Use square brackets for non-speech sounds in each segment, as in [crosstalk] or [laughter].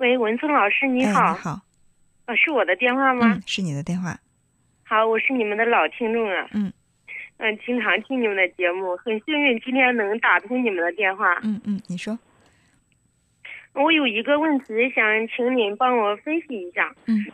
喂，文聪老师，你哎，好。你好，呃，是我的电话吗？嗯，是你的电话，好，我是你们的老听众了。嗯。嗯、经常听你们的节目，很幸运今天能打通你们的电话。嗯嗯，你说，我有一个问题想请您帮我分析一下。嗯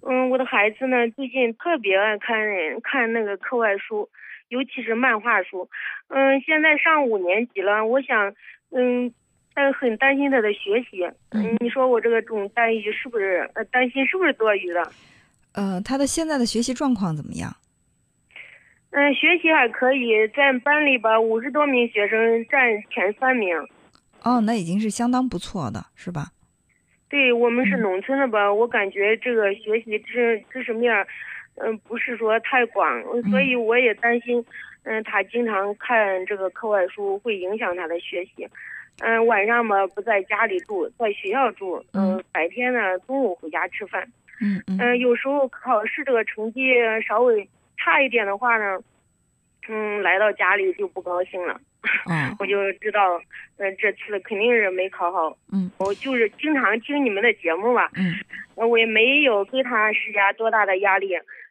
嗯，我的孩子呢，最近特别爱看看那个课外书，尤其是漫画书。嗯，现在上五年级了，我想，嗯，但很担心他的学习。嗯你说我这个种担忧是不是呃担心是不是多余的？呃，他的现在的学习状况怎么样？嗯，学习还可以，在班里吧，五十多名学生占前三名。哦，那已经是相当不错的，是吧？对我们是嗯农村的吧，我感觉这个学习知知识面儿，嗯、不是说太广，所以我也担心，嗯、他经常看这个课外书会影响他的学习。嗯、晚上嘛不在家里住，在学校住，嗯、嗯白天呢中午回家吃饭。嗯嗯嗯、有时候考试这个成绩稍微差一点的话呢，嗯，来到家里就不高兴了。嗯，[laughs] 我就知道，嗯、这次肯定是没考好。嗯，我就是经常听你们的节目吧，嗯呃我也没有给他施加多大的压力，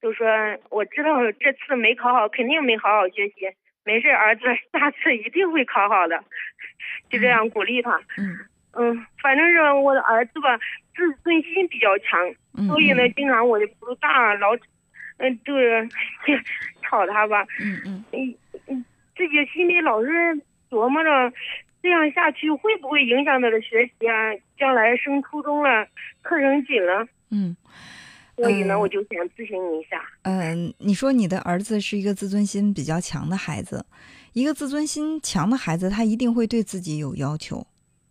就说我知道这次没考好，肯定没好好学习，没事，儿子下次一定会考好的，[laughs] 就这样鼓励他。嗯嗯，反正是我的儿子吧，自尊心比较强，嗯，所以呢，嗯经常我就不大老，嗯，就是 [laughs] 吵他吧。嗯嗯嗯嗯，自己心里老是琢磨着，这样下去会不会影响他的学习啊？将来升初中了，课程紧了，嗯所以呢，嗯我就想咨询你一下。嗯、呃，你说你的儿子是一个自尊心比较强的孩子，一个自尊心强的孩子，他一定会对自己有要求，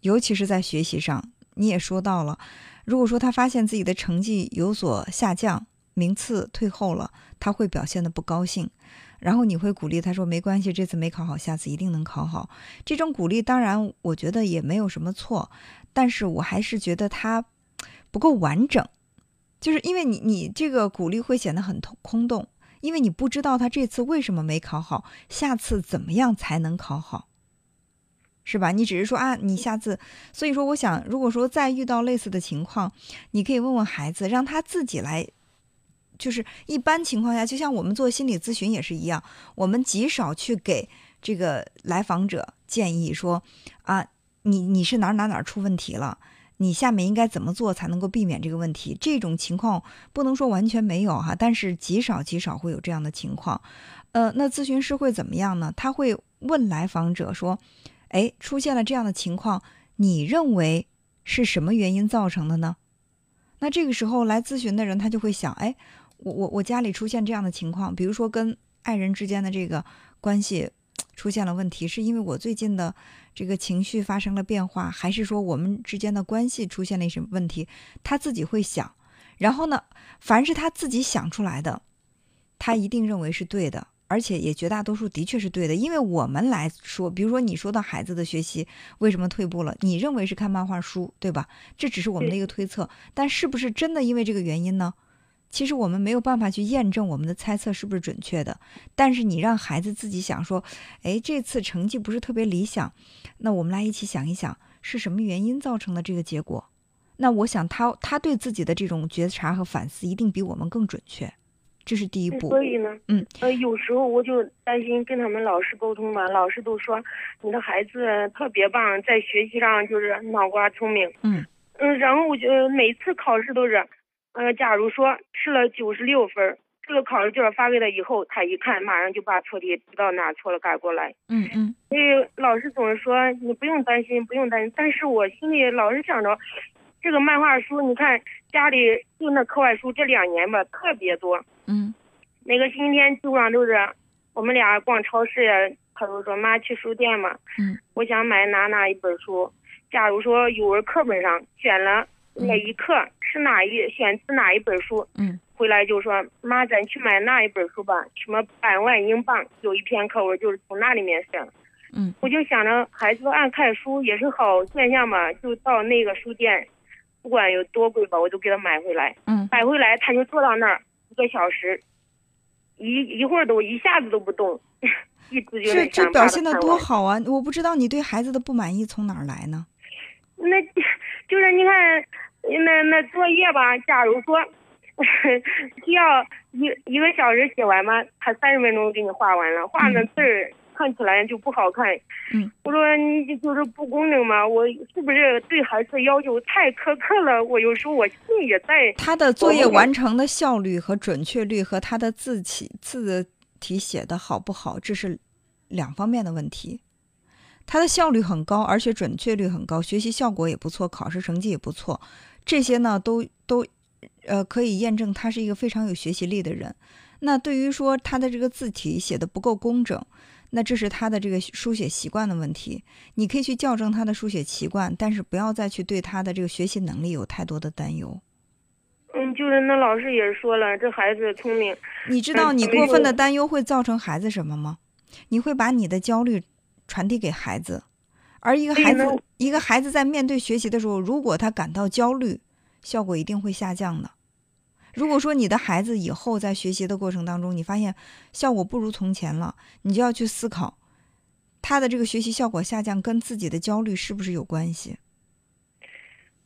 尤其是在学习上。你也说到了，如果说他发现自己的成绩有所下降，名次退后了，他会表现的不高兴。然后你会鼓励他说：“没关系，这次没考好，下次一定能考好。”这种鼓励当然我觉得也没有什么错，但是我还是觉得他不够完整，就是因为你你这个鼓励会显得很空洞，因为你不知道他这次为什么没考好，下次怎么样才能考好，是吧？你只是说啊，你下次，所以说我想，如果说再遇到类似的情况，你可以问问孩子，让他自己来。就是一般情况下，就像我们做心理咨询也是一样，我们极少去给这个来访者建议说，啊，你你是哪哪哪出问题了，你下面应该怎么做才能够避免这个问题？这种情况不能说完全没有哈，但是极少极少会有这样的情况。呃，那咨询师会怎么样呢？他会问来访者说，哎，出现了这样的情况，你认为是什么原因造成的呢？那这个时候来咨询的人他就会想，哎。我我我家里出现这样的情况，比如说跟爱人之间的这个关系出现了问题，是因为我最近的这个情绪发生了变化，还是说我们之间的关系出现了什么问题？他自己会想，然后呢，凡是他自己想出来的，他一定认为是对的，而且也绝大多数的确是对的。因为我们来说，比如说你说到孩子的学习为什么退步了，你认为是看漫画书，对吧？这只是我们的一个推测，但是不是真的因为这个原因呢？其实我们没有办法去验证我们的猜测是不是准确的，但是你让孩子自己想说，哎，这次成绩不是特别理想，那我们来一起想一想是什么原因造成的这个结果。那我想他他对自己的这种觉察和反思一定比我们更准确，这是第一步。所以呢，嗯，呃，有时候我就担心跟他们老师沟通嘛，老师都说你的孩子特别棒，在学习上就是脑瓜聪明。嗯嗯，然后我就每次考试都是。呃，假如说吃了九十六分，这个考试卷发给他以后，他一看，马上就把错题知道哪错了改过来。嗯嗯。所以老师总是说你不用担心，不用担心。但是我心里老是想着，这个漫画书，你看家里就那课外书，这两年吧特别多。嗯。每个星期天基本上都是我们俩逛超市呀，他都说妈去书店嘛。嗯。我想买哪哪一本书，假如说语文课本上选了哪一课。是哪一选自哪一本书？嗯，回来就说妈，咱去买那一本书吧。什么百万英镑有一篇课文就是从那里面选。嗯，我就想着孩子爱看书也是好现象嘛，就到那个书店，不管有多贵吧，我都给他买回来。嗯，买回来他就坐到那儿一个小时，一一会儿都一下子都不动，[laughs] 一直就这这表现的多好啊！我不知道你对孩子的不满意从哪儿来呢？那 [laughs] 就是你看。那那作业吧，假如说需要一一个小时写完吗，他三十分钟给你画完了，画的字儿看起来就不好看。嗯，我说你就是不公正嘛，我是不是对孩子要求太苛刻了？我有时候我心里也在。他的作业完成的效率和准确率和他的字体字体写的好不好，这是两方面的问题。他的效率很高，而且准确率很高，学习效果也不错，考试成绩也不错，这些呢都都，呃，可以验证他是一个非常有学习力的人。那对于说他的这个字体写的不够工整，那这是他的这个书写习惯的问题。你可以去校正他的书写习惯，但是不要再去对他的这个学习能力有太多的担忧。嗯，就是那老师也说了，这孩子聪明。你知道你过分的担忧会造成孩子什么吗？你会把你的焦虑。传递给孩子，而一个孩子，一个孩子在面对学习的时候，如果他感到焦虑，效果一定会下降的。如果说你的孩子以后在学习的过程当中，你发现效果不如从前了，你就要去思考，他的这个学习效果下降跟自己的焦虑是不是有关系？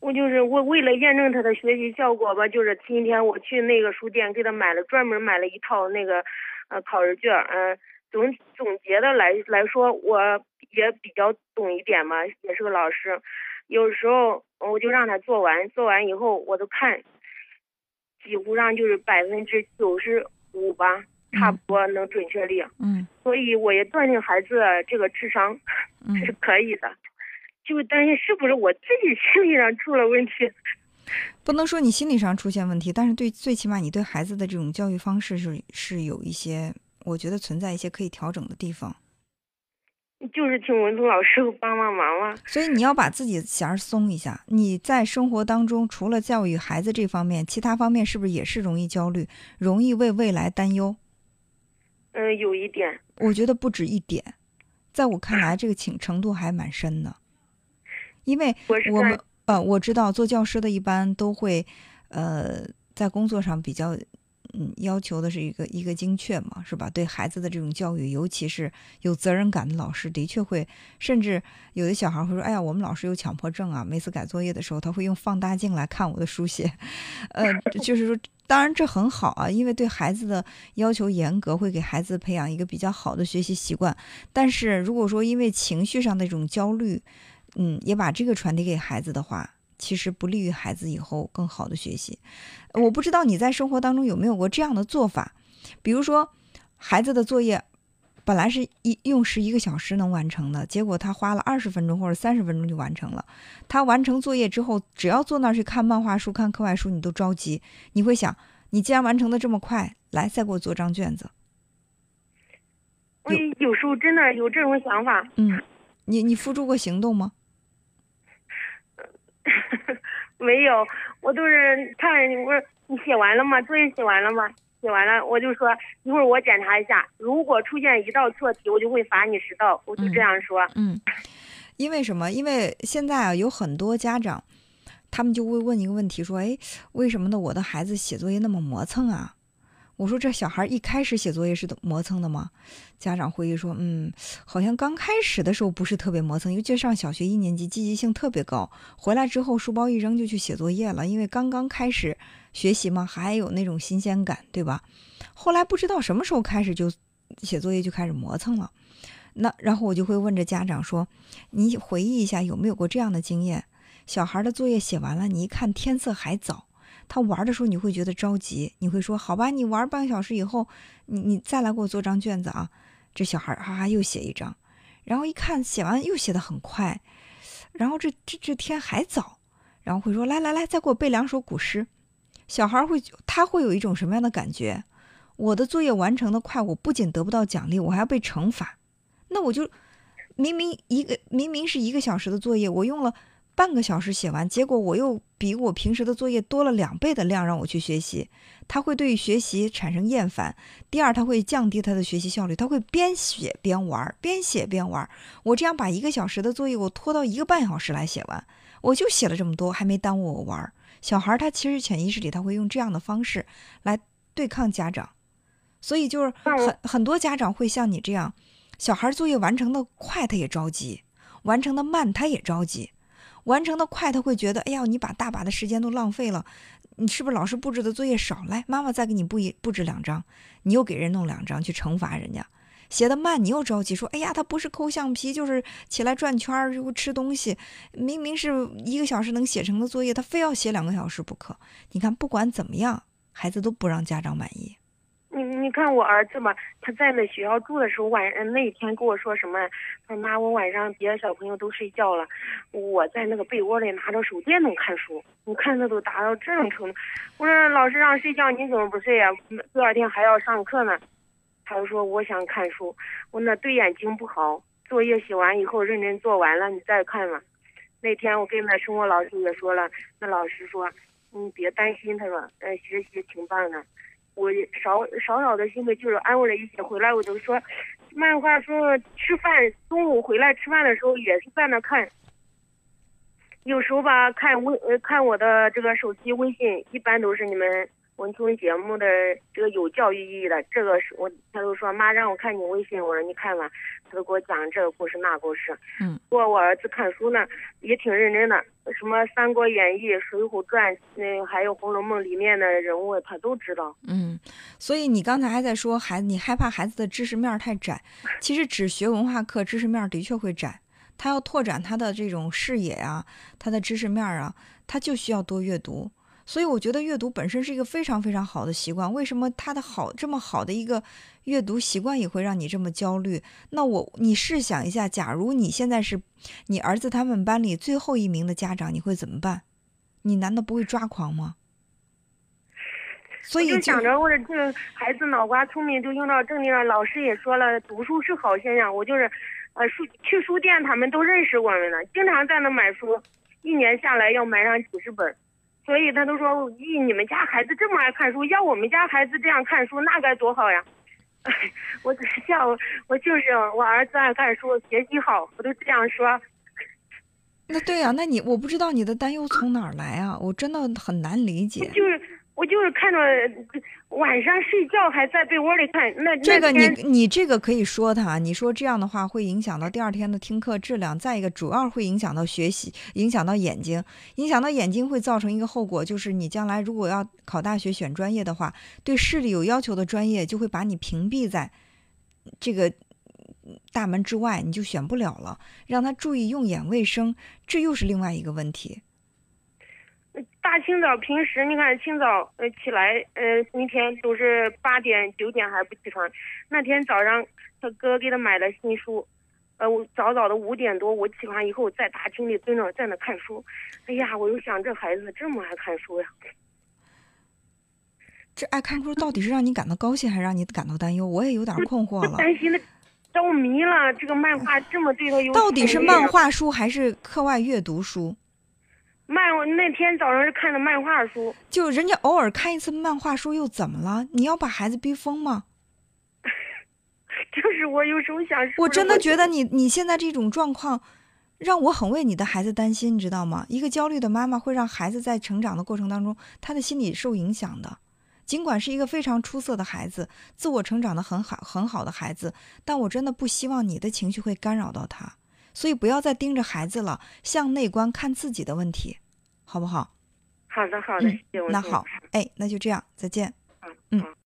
我就是我为了验证他的学习效果吧，就是今天我去那个书店给他买了专门买了一套那个呃考试卷，嗯。总总结的来来说，我也比较懂一点嘛，也是个老师。有时候我就让他做完，做完以后我都看，几乎上就是百分之九十五吧，差不多能准确率。嗯。所以我也断定孩子这个智商是可以的，就担心是不是我自己心理上出了问题。不能说你心理上出现问题，但是对最起码你对孩子的这种教育方式是是有一些。我觉得存在一些可以调整的地方，就是请文聪老师帮帮忙了。所以你要把自己弦儿松一下。你在生活当中，除了教育孩子这方面，其他方面是不是也是容易焦虑，容易为未来担忧？嗯，有一点。我觉得不止一点，在我看来，这个情程度还蛮深的。因为我们呃，我知道做教师的一般都会呃，在工作上比较。嗯，要求的是一个一个精确嘛，是吧？对孩子的这种教育，尤其是有责任感的老师，的确会，甚至有的小孩会说：“哎呀，我们老师有强迫症啊！每次改作业的时候，他会用放大镜来看我的书写。”呃，就是说，当然这很好啊，因为对孩子的要求严格，会给孩子培养一个比较好的学习习惯。但是如果说因为情绪上的这种焦虑，嗯，也把这个传递给孩子的话。其实不利于孩子以后更好的学习。我不知道你在生活当中有没有过这样的做法，比如说孩子的作业本来是一用时一个小时能完成的，结果他花了二十分钟或者三十分钟就完成了。他完成作业之后，只要坐那儿去看漫画书、看课外书，你都着急。你会想，你既然完成的这么快，来再给我做张卷子。我有时候真的有这种想法。嗯，你你付诸过行动吗？没有，我都是看我说你写完了吗？作业写完了吗？写完了，我就说一会儿我检查一下，如果出现一道错题，我就会罚你十道，我就这样说。嗯，因为什么？因为现在啊，有很多家长，他们就会问一个问题，说：“哎，为什么呢？我的孩子写作业那么磨蹭啊？”我说这小孩一开始写作业是磨蹭的吗？家长回忆说，嗯，好像刚开始的时候不是特别磨蹭，尤其上小学一年级，积极性特别高。回来之后，书包一扔就去写作业了，因为刚刚开始学习嘛，还有那种新鲜感，对吧？后来不知道什么时候开始就写作业就开始磨蹭了。那然后我就会问着家长说，你回忆一下有没有过这样的经验？小孩的作业写完了，你一看天色还早。他玩的时候，你会觉得着急，你会说：“好吧，你玩半个小时以后，你你再来给我做张卷子啊。”这小孩哈哈又写一张，然后一看写完又写的很快，然后这这这天还早，然后会说：“来来来，再给我背两首古诗。”小孩会他会有一种什么样的感觉？我的作业完成的快，我不仅得不到奖励，我还要被惩罚。那我就明明一个明明是一个小时的作业，我用了。半个小时写完，结果我又比我平时的作业多了两倍的量让我去学习，他会对学习产生厌烦。第二，他会降低他的学习效率，他会边写边玩，边写边玩。我这样把一个小时的作业我拖到一个半小时来写完，我就写了这么多，还没耽误我玩。小孩他其实潜意识里他会用这样的方式来对抗家长，所以就是很很多家长会像你这样，小孩作业完成的快他也着急，完成的慢他也着急。完成的快，他会觉得，哎呀，你把大把的时间都浪费了。你是不是老师布置的作业少？来，妈妈再给你布一布置两张，你又给人弄两张去惩罚人家。写的慢，你又着急说，哎呀，他不是抠橡皮，就是起来转圈儿，又吃东西。明明是一个小时能写成的作业，他非要写两个小时不可。你看，不管怎么样，孩子都不让家长满意。你你看我儿子嘛，他在那学校住的时候，晚上那一天跟我说什么？他说妈，我晚上别的小朋友都睡觉了，我在那个被窝里拿着手电筒看书。你看他都达到这种程度。我说老师让睡觉，你怎么不睡呀？第二天还要上课呢。他就说我想看书。我那对眼睛不好，作业写完以后认真做完了你再看嘛。那天我跟那生活老师也说了，那老师说你别担心，他说呃学习挺棒的。我少少少的心里就是安慰了一些。回来我就说，漫画说吃饭，中午回来吃饭的时候也是在那看。有时候吧，看微呃看我的这个手机微信，一般都是你们。文综节目的这个有教育意义的，这个是我，他都说妈让我看你微信，我说你看吧，他都给我讲这个故事那故事。嗯，不过我儿子看书呢也挺认真的，什么《三国演义》《水浒传》那还有《红楼梦》里面的人物他都知道。嗯，所以你刚才还在说孩子，你害怕孩子的知识面太窄，其实只学文化课知识面的确会窄，他要拓展他的这种视野啊，他的知识面啊，他就需要多阅读。所以我觉得阅读本身是一个非常非常好的习惯。为什么他的好这么好的一个阅读习惯也会让你这么焦虑？那我你试想一下，假如你现在是你儿子他们班里最后一名的家长，你会怎么办？你难道不会抓狂吗？所以就想着我的这个孩子脑瓜聪明，就用到正地上。老师也说了，读书是好现象。我就是，呃，书去书店，他们都认识我们了，经常在那买书，一年下来要买上几十本。所以他都说，咦，你们家孩子这么爱看书，要我们家孩子这样看书，那该多好呀！[laughs] 我笑，我就是我儿子爱看书，学习好，我都这样说。那对呀，那你我不知道你的担忧从哪儿来啊？我真的很难理解。就是。我就是看着晚上睡觉还在被窝里看，那这个你你这个可以说他，你说这样的话会影响到第二天的听课质量。再一个，主要会影响到学习，影响到眼睛，影响到眼睛会造成一个后果，就是你将来如果要考大学选专业的话，对视力有要求的专业就会把你屏蔽在这个大门之外，你就选不了了。让他注意用眼卫生，这又是另外一个问题。大清早，平时你看清早呃起来呃一天都是八点九点还不起床。那天早上他哥给他买了新书，呃我早早的五点多我起床以后在大厅里蹲着在那看书。哎呀，我就想这孩子这么爱看书呀。这爱看书到底是让你感到高兴还是让你感到担忧？我也有点困惑了。担心的着迷了，这个漫画这么对他有。到底是漫画书还是课外阅读书？漫我那天早上是看的漫画书，就人家偶尔看一次漫画书又怎么了？你要把孩子逼疯吗？[laughs] 就是我有时候想，我真的觉得你你现在这种状况，让我很为你的孩子担心，你知道吗？一个焦虑的妈妈会让孩子在成长的过程当中，他的心理受影响的。尽管是一个非常出色的孩子，自我成长的很好很好的孩子，但我真的不希望你的情绪会干扰到他。所以不要再盯着孩子了，向内观看自己的问题，好不好？好的，好的，那好，哎，那就这样，再见。嗯。